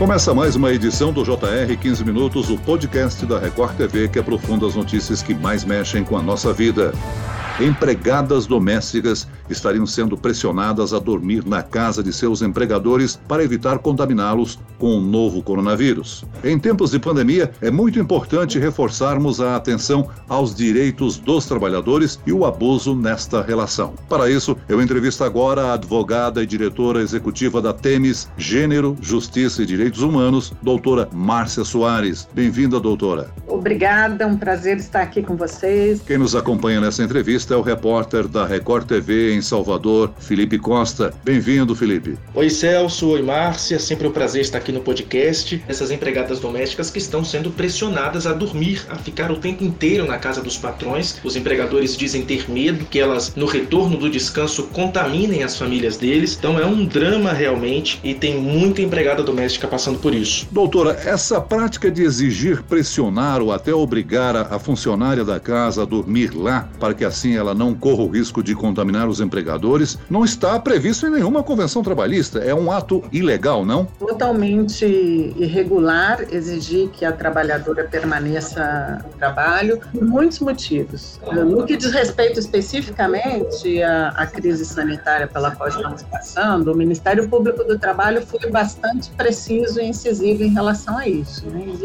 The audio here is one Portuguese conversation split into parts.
Começa mais uma edição do JR 15 Minutos, o podcast da Record TV que aprofunda as notícias que mais mexem com a nossa vida. Empregadas domésticas estariam sendo pressionadas a dormir na casa de seus empregadores para evitar contaminá-los com o novo coronavírus. Em tempos de pandemia, é muito importante reforçarmos a atenção aos direitos dos trabalhadores e o abuso nesta relação. Para isso, eu entrevisto agora a advogada e diretora executiva da Temes Gênero, Justiça e Direitos Humanos, doutora Márcia Soares. Bem-vinda, doutora. Obrigada, um prazer estar aqui com vocês. Quem nos acompanha nessa entrevista é o repórter da Record TV em Salvador, Felipe Costa. Bem-vindo, Felipe. Oi, Celso. Oi, Márcia. Sempre um prazer estar aqui no podcast. Essas empregadas domésticas que estão sendo pressionadas a dormir, a ficar o tempo inteiro na casa dos patrões. Os empregadores dizem ter medo que elas, no retorno do descanso, contaminem as famílias deles. Então é um drama realmente e tem muita empregada doméstica passando por isso. Doutora, essa prática de exigir pressionar até obrigar a funcionária da casa a dormir lá para que assim ela não corra o risco de contaminar os empregadores, não está previsto em nenhuma convenção trabalhista. É um ato ilegal, não? Totalmente irregular exigir que a trabalhadora permaneça no trabalho por muitos motivos. No que diz respeito especificamente à, à crise sanitária pela qual estamos passando, o Ministério Público do Trabalho foi bastante preciso e incisivo em relação a isso. Né? Eles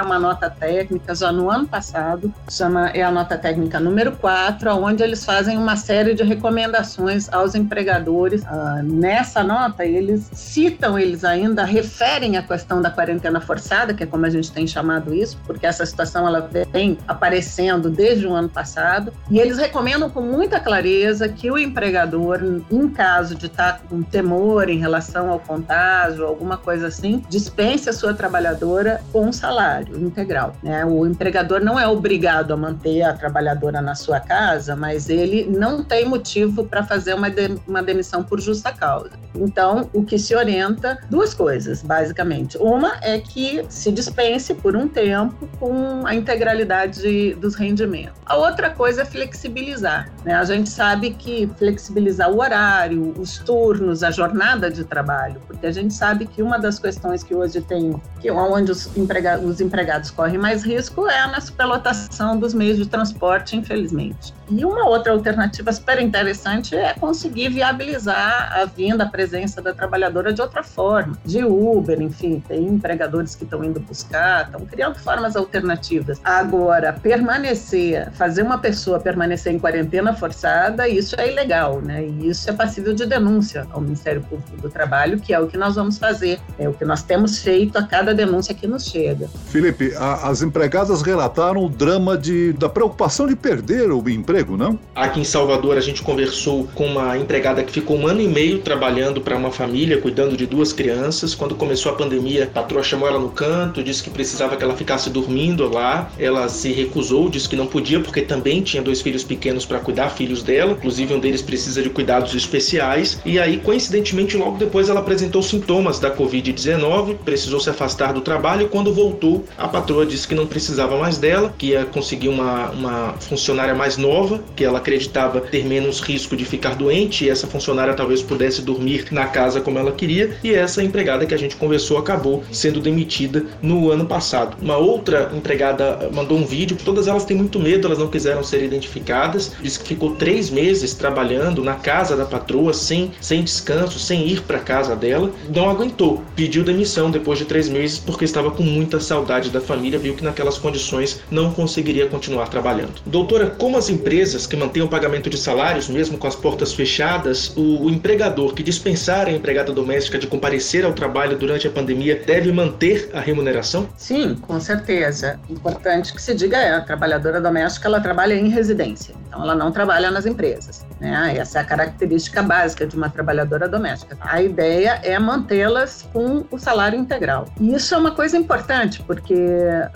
uma nota técnica já no ano passado, chama, é a nota técnica número 4, onde eles fazem uma série de recomendações aos empregadores. Uh, nessa nota, eles citam, eles ainda referem a questão da quarentena forçada, que é como a gente tem chamado isso, porque essa situação ela vem aparecendo desde o ano passado, e eles recomendam com muita clareza que o empregador, em caso de estar com temor em relação ao contágio, alguma coisa assim, dispense a sua trabalhadora com um salário integral. Né? O empregador não é obrigado a manter a trabalhadora na sua casa, mas ele não tem motivo para fazer uma, de, uma demissão por justa causa. Então, o que se orienta, duas coisas, basicamente. Uma é que se dispense por um tempo com a integralidade dos rendimentos. A outra coisa é flexibilizar. Né? A gente sabe que flexibilizar o horário, os turnos, a jornada de trabalho, porque a gente sabe que uma das questões que hoje tem, que onde os, emprega, os empregados correm mais risco, é na superlotação dos meios de transporte, infelizmente. E uma outra alternativa super interessante é conseguir viabilizar a vinda, a presença da trabalhadora de outra forma, de Uber, enfim, tem empregadores que estão indo buscar, estão criando formas alternativas. Agora, permanecer, fazer uma pessoa permanecer em quarentena forçada, isso é ilegal, né? E isso é passível de denúncia ao Ministério Público do Trabalho, que é o que nós vamos fazer, é o que nós temos feito a cada denúncia que nos chega. Felipe, a, as empregadas relataram o drama de, da preocupação de perder o emprego emprego, não? Aqui em Salvador, a gente conversou com uma empregada que ficou um ano e meio trabalhando para uma família, cuidando de duas crianças. Quando começou a pandemia, a patroa chamou ela no canto, disse que precisava que ela ficasse dormindo lá. Ela se recusou, disse que não podia, porque também tinha dois filhos pequenos para cuidar, filhos dela. Inclusive, um deles precisa de cuidados especiais. E aí, coincidentemente, logo depois ela apresentou sintomas da Covid-19, precisou se afastar do trabalho. E quando voltou, a patroa disse que não precisava mais dela, que ia conseguir uma, uma funcionária mais nova que ela acreditava ter menos risco de ficar doente e essa funcionária talvez pudesse dormir na casa como ela queria, e essa empregada que a gente conversou acabou sendo demitida no ano passado. Uma outra empregada mandou um vídeo, todas elas têm muito medo, elas não quiseram ser identificadas, disse que ficou três meses trabalhando na casa da patroa, sem, sem descanso, sem ir para casa dela, não aguentou, pediu demissão depois de três meses porque estava com muita saudade da família, viu que naquelas condições não conseguiria continuar trabalhando. Doutora, como as empresas empresas que mantêm o pagamento de salários, mesmo com as portas fechadas, o, o empregador que dispensar a empregada doméstica de comparecer ao trabalho durante a pandemia deve manter a remuneração? Sim, com certeza. Importante que se diga é, a trabalhadora doméstica ela trabalha em residência, então ela não trabalha nas empresas. Né? Essa é a característica básica de uma trabalhadora doméstica. A ideia é mantê-las com o salário integral. E isso é uma coisa importante, porque,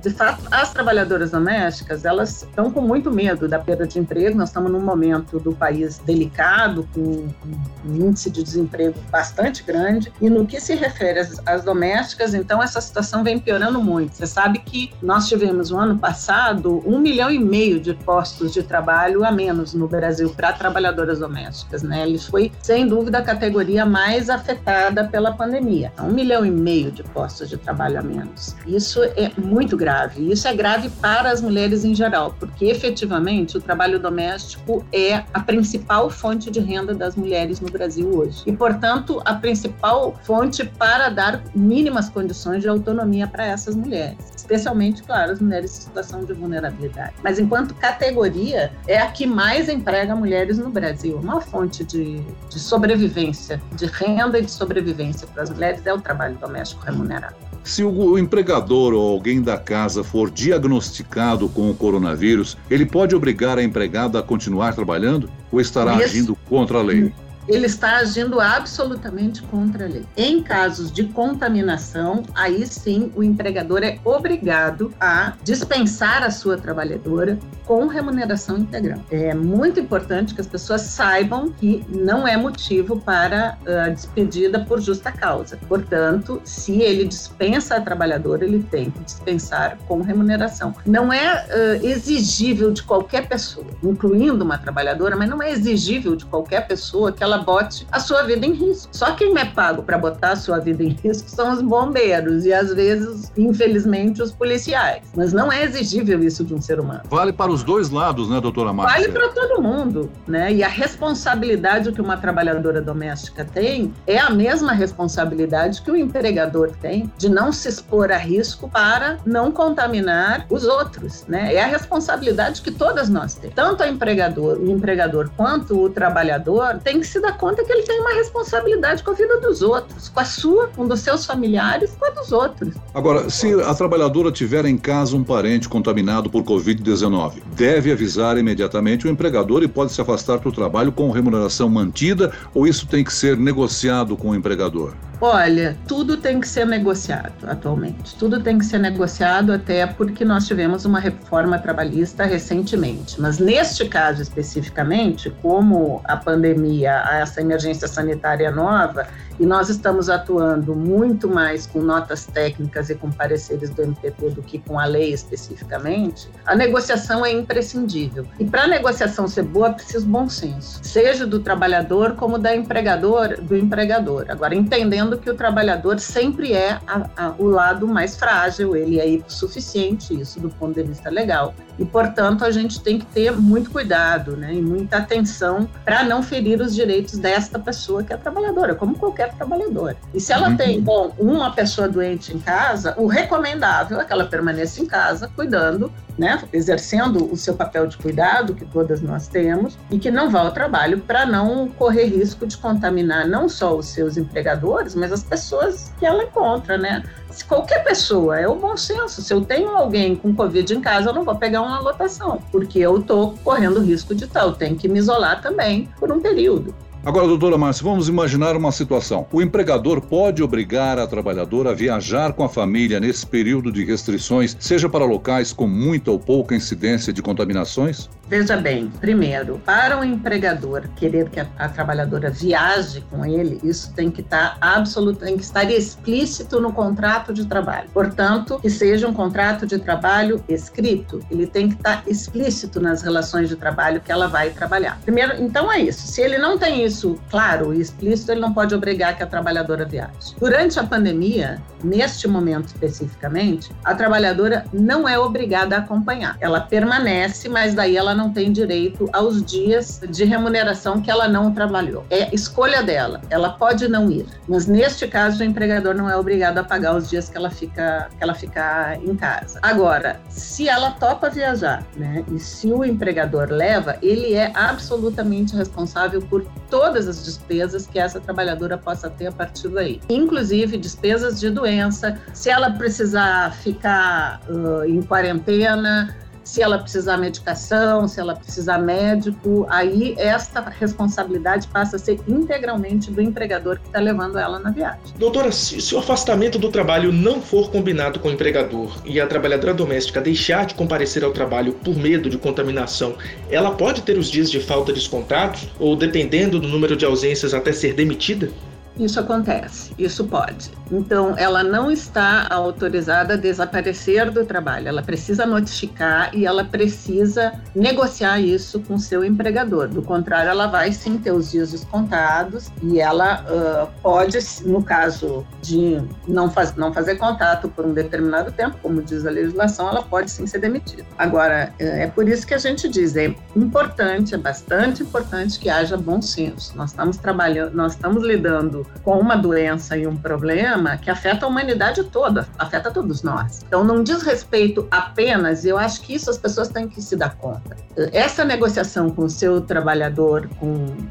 de fato, as trabalhadoras domésticas elas estão com muito medo da perda de desemprego. Nós estamos num momento do país delicado, com um índice de desemprego bastante grande. E no que se refere às, às domésticas, então essa situação vem piorando muito. Você sabe que nós tivemos no ano passado um milhão e meio de postos de trabalho número a menos no Brasil para trabalhadoras domésticas, né? Ele foi, sem dúvida, a categoria mais afetada pela pandemia. Um milhão e meio de postos de trabalho a menos. Isso é muito grave. Isso é grave para as mulheres em geral, porque efetivamente o trabalho doméstico é a principal fonte de renda das mulheres no Brasil hoje. E, portanto, a principal fonte para dar mínimas condições de autonomia para essas mulheres, especialmente, claro, as mulheres em situação de vulnerabilidade. Mas enquanto categoria, é a que mais emprega mulheres no Brasil. Uma fonte de, de sobrevivência, de renda e de sobrevivência para as mulheres é o trabalho doméstico remunerado. Se o empregador ou alguém da casa for diagnosticado com o coronavírus, ele pode obrigar a empregada a continuar trabalhando ou estará Isso. agindo contra a lei? Ele está agindo absolutamente contra a lei. Em casos de contaminação, aí sim o empregador é obrigado a dispensar a sua trabalhadora com remuneração integral. É muito importante que as pessoas saibam que não é motivo para a ah, despedida por justa causa. Portanto, se ele dispensa a trabalhadora, ele tem que dispensar com remuneração. Não é uh, exigível de qualquer pessoa, incluindo uma trabalhadora, mas não é exigível de qualquer pessoa que ela bote a sua vida em risco. Só quem é pago para botar a sua vida em risco são os bombeiros e às vezes, infelizmente, os policiais. Mas não é exigível isso de um ser humano. Vale para os dois lados, né, doutora Márcia? Vale para todo mundo, né? E a responsabilidade que uma trabalhadora doméstica tem é a mesma responsabilidade que o empregador tem de não se expor a risco para não contaminar os outros, né? É a responsabilidade que todas nós temos. Tanto o empregador, o empregador quanto o trabalhador tem que se dar dá conta que ele tem uma responsabilidade com a vida dos outros, com a sua, com dos seus familiares, com a dos outros. Agora, se a trabalhadora tiver em casa um parente contaminado por Covid-19, deve avisar imediatamente o empregador e pode se afastar do trabalho com remuneração mantida ou isso tem que ser negociado com o empregador? Olha, tudo tem que ser negociado atualmente. Tudo tem que ser negociado até porque nós tivemos uma reforma trabalhista recentemente. Mas neste caso especificamente, como a pandemia, essa emergência sanitária nova, e nós estamos atuando muito mais com notas técnicas e com pareceres do MPT do que com a lei especificamente, a negociação é imprescindível. E para a negociação ser boa, precisa bom senso, seja do trabalhador como da empregador, do empregador. Agora, entendendo que o trabalhador sempre é a, a, o lado mais frágil, ele é suficiente isso do ponto de vista legal. E, portanto, a gente tem que ter muito cuidado né, e muita atenção para não ferir os direitos desta pessoa que é trabalhadora, como qualquer trabalhadora. E se ela uhum. tem, bom, uma pessoa doente em casa, o recomendável é que ela permaneça em casa, cuidando, né, exercendo o seu papel de cuidado, que todas nós temos, e que não vá ao trabalho para não correr risco de contaminar não só os seus empregadores, mas as pessoas que ela encontra, né? Se qualquer pessoa, é o bom senso. Se eu tenho alguém com Covid em casa, eu não vou pegar uma lotação, porque eu estou correndo risco de tal. Tenho que me isolar também por um período. Agora, doutora Márcia, vamos imaginar uma situação. O empregador pode obrigar a trabalhadora a viajar com a família nesse período de restrições, seja para locais com muita ou pouca incidência de contaminações? Veja bem, primeiro, para o empregador querer que a, a trabalhadora viaje com ele, isso tem que estar tá absoluto, tem que estar explícito no contrato de trabalho. Portanto, que seja um contrato de trabalho escrito, ele tem que estar tá explícito nas relações de trabalho que ela vai trabalhar. Primeiro, então é isso. Se ele não tem isso claro e explícito, ele não pode obrigar que a trabalhadora viaje. Durante a pandemia, neste momento especificamente, a trabalhadora não é obrigada a acompanhar. Ela permanece, mas daí ela não tem direito aos dias de remuneração que ela não trabalhou. É escolha dela. Ela pode não ir, mas neste caso o empregador não é obrigado a pagar os dias que ela fica que ela fica em casa. Agora, se ela topa viajar, né, e se o empregador leva, ele é absolutamente responsável por todas as despesas que essa trabalhadora possa ter a partir daí, inclusive despesas de doença, se ela precisar ficar uh, em quarentena se ela precisar medicação, se ela precisar médico, aí esta responsabilidade passa a ser integralmente do empregador que está levando ela na viagem. Doutora, se, se o afastamento do trabalho não for combinado com o empregador e a trabalhadora doméstica deixar de comparecer ao trabalho por medo de contaminação, ela pode ter os dias de falta descontados ou, dependendo do número de ausências, até ser demitida? Isso acontece, isso pode. Então, ela não está autorizada a desaparecer do trabalho. Ela precisa notificar e ela precisa negociar isso com seu empregador. Do contrário, ela vai sim ter os dias descontados e ela uh, pode, no caso de não, faz, não fazer contato por um determinado tempo, como diz a legislação, ela pode sim ser demitida. Agora, é por isso que a gente diz, é importante, é bastante importante que haja bom senso. Nós estamos trabalhando, nós estamos lidando com uma doença e um problema que afeta a humanidade toda, afeta todos nós. Então, não diz respeito apenas, eu acho que isso as pessoas têm que se dar conta. Essa negociação com o seu trabalhador,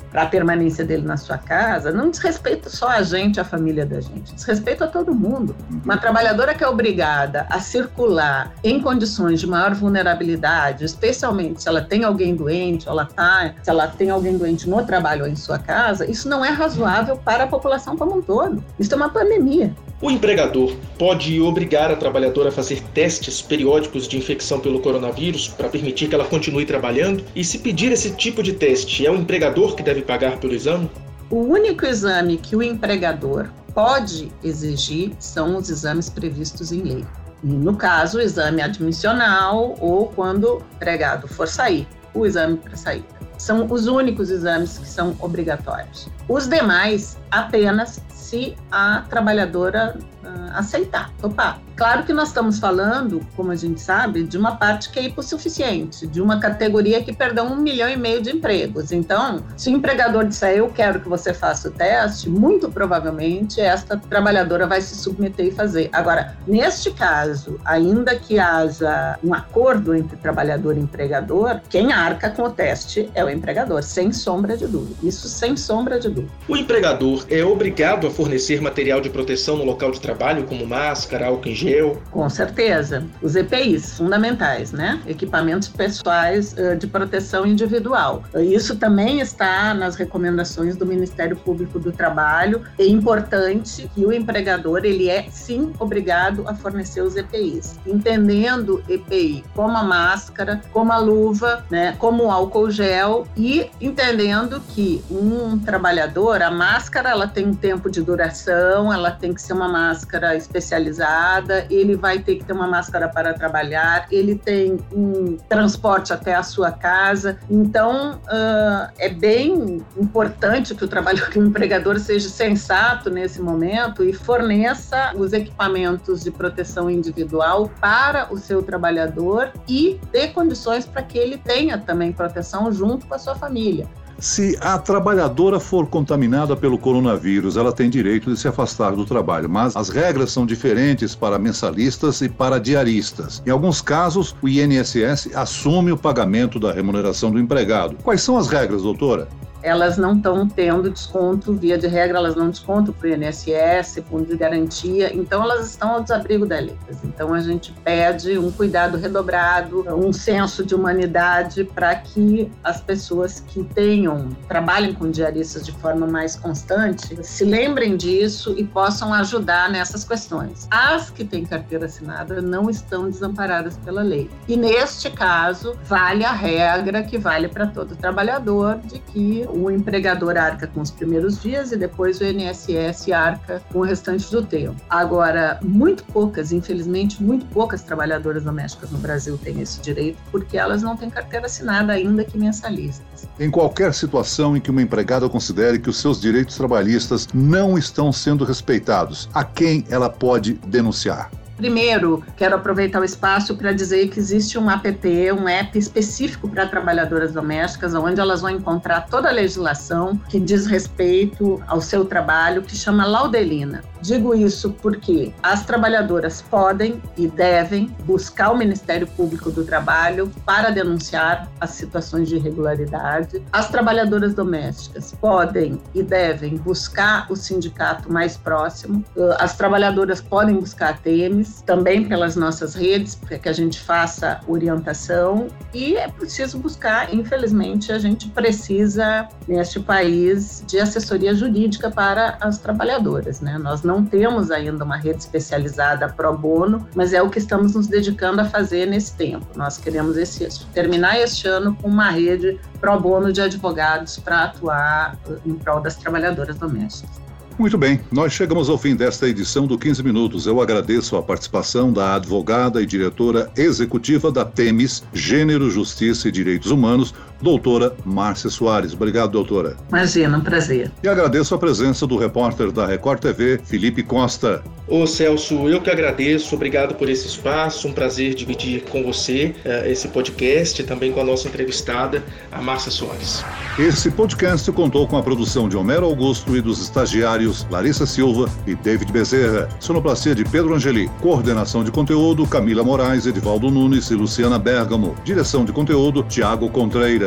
para a permanência dele na sua casa, não diz respeito só a gente, a família da gente, diz respeito a todo mundo. Uma trabalhadora que é obrigada a circular em condições de maior vulnerabilidade, especialmente se ela tem alguém doente, ela tá, se ela tem alguém doente no trabalho ou em sua casa, isso não é razoável para a população como um todo. Isso é uma pandemia. O empregador pode obrigar a trabalhadora a fazer testes periódicos de infecção pelo coronavírus para permitir que ela continue trabalhando? E se pedir esse tipo de teste, é o empregador que deve pagar pelo exame? O único exame que o empregador pode exigir são os exames previstos em lei. No caso, o exame admissional ou quando o empregado for sair, o exame para saída. São os únicos exames que são obrigatórios. Os demais, apenas se a trabalhadora uh, aceitar, topar. Claro que nós estamos falando, como a gente sabe, de uma parte que é hipossuficiente, de uma categoria que perdeu um milhão e meio de empregos. Então, se o empregador disser eu quero que você faça o teste, muito provavelmente esta trabalhadora vai se submeter e fazer. Agora, neste caso, ainda que haja um acordo entre trabalhador e empregador, quem arca com o teste é o empregador, sem sombra de dúvida. Isso sem sombra de dúvida. O empregador é obrigado a fornecer material de proteção no local de trabalho, como máscara, álcool em gel. Com certeza. Os EPIs, fundamentais, né? Equipamentos pessoais uh, de proteção individual. Isso também está nas recomendações do Ministério Público do Trabalho. É importante que o empregador, ele é sim obrigado a fornecer os EPIs, entendendo EPI como a máscara, como a luva, né, como o álcool gel e entendendo que um trabalhador, a máscara, ela tem um tempo de duração, ela tem que ser uma máscara especializada, ele vai ter que ter uma máscara para trabalhar, ele tem um transporte até a sua casa. Então, uh, é bem importante que o trabalhador, que o empregador seja sensato nesse momento e forneça os equipamentos de proteção individual para o seu trabalhador e dê condições para que ele tenha também proteção junto com a sua família. Se a trabalhadora for contaminada pelo coronavírus, ela tem direito de se afastar do trabalho, mas as regras são diferentes para mensalistas e para diaristas. Em alguns casos, o INSS assume o pagamento da remuneração do empregado. Quais são as regras, doutora? Elas não estão tendo desconto, via de regra, elas não descontam para o INSS, fundo de garantia, então elas estão ao desabrigo da lei. Então a gente pede um cuidado redobrado, um senso de humanidade para que as pessoas que tenham, trabalhem com diaristas de forma mais constante, se lembrem disso e possam ajudar nessas questões. As que têm carteira assinada não estão desamparadas pela lei. E neste caso, vale a regra que vale para todo trabalhador de que o empregador arca com os primeiros dias e depois o INSS arca com o restante do tempo. Agora, muito poucas, infelizmente, muito poucas trabalhadoras domésticas no Brasil têm esse direito porque elas não têm carteira assinada ainda que mensalistas. Em qualquer situação em que uma empregada considere que os seus direitos trabalhistas não estão sendo respeitados, a quem ela pode denunciar? Primeiro, quero aproveitar o espaço para dizer que existe um app, um app específico para trabalhadoras domésticas, onde elas vão encontrar toda a legislação que diz respeito ao seu trabalho, que chama Laudelina. Digo isso porque as trabalhadoras podem e devem buscar o Ministério Público do Trabalho para denunciar as situações de irregularidade. As trabalhadoras domésticas podem e devem buscar o sindicato mais próximo. As trabalhadoras podem buscar a TEMES também pelas nossas redes, para que a gente faça orientação. E é preciso buscar, infelizmente, a gente precisa, neste país, de assessoria jurídica para as trabalhadoras. Né? Nós não temos ainda uma rede especializada pro bono, mas é o que estamos nos dedicando a fazer nesse tempo. Nós queremos esse, terminar este ano com uma rede pro bono de advogados para atuar em prol das trabalhadoras domésticas. Muito bem, nós chegamos ao fim desta edição do 15 Minutos. Eu agradeço a participação da advogada e diretora executiva da TEMES, Gênero, Justiça e Direitos Humanos, doutora Márcia Soares. Obrigado, doutora. Imagina, um prazer. E agradeço a presença do repórter da Record TV, Felipe Costa. Ô Celso, eu que agradeço, obrigado por esse espaço, um prazer dividir com você uh, esse podcast, também com a nossa entrevistada, a Márcia Soares. Esse podcast contou com a produção de Homero Augusto e dos estagiários Larissa Silva e David Bezerra, sonoplastia de Pedro Angeli, coordenação de conteúdo Camila Moraes, Edivaldo Nunes e Luciana Bergamo, direção de conteúdo Tiago Contreira,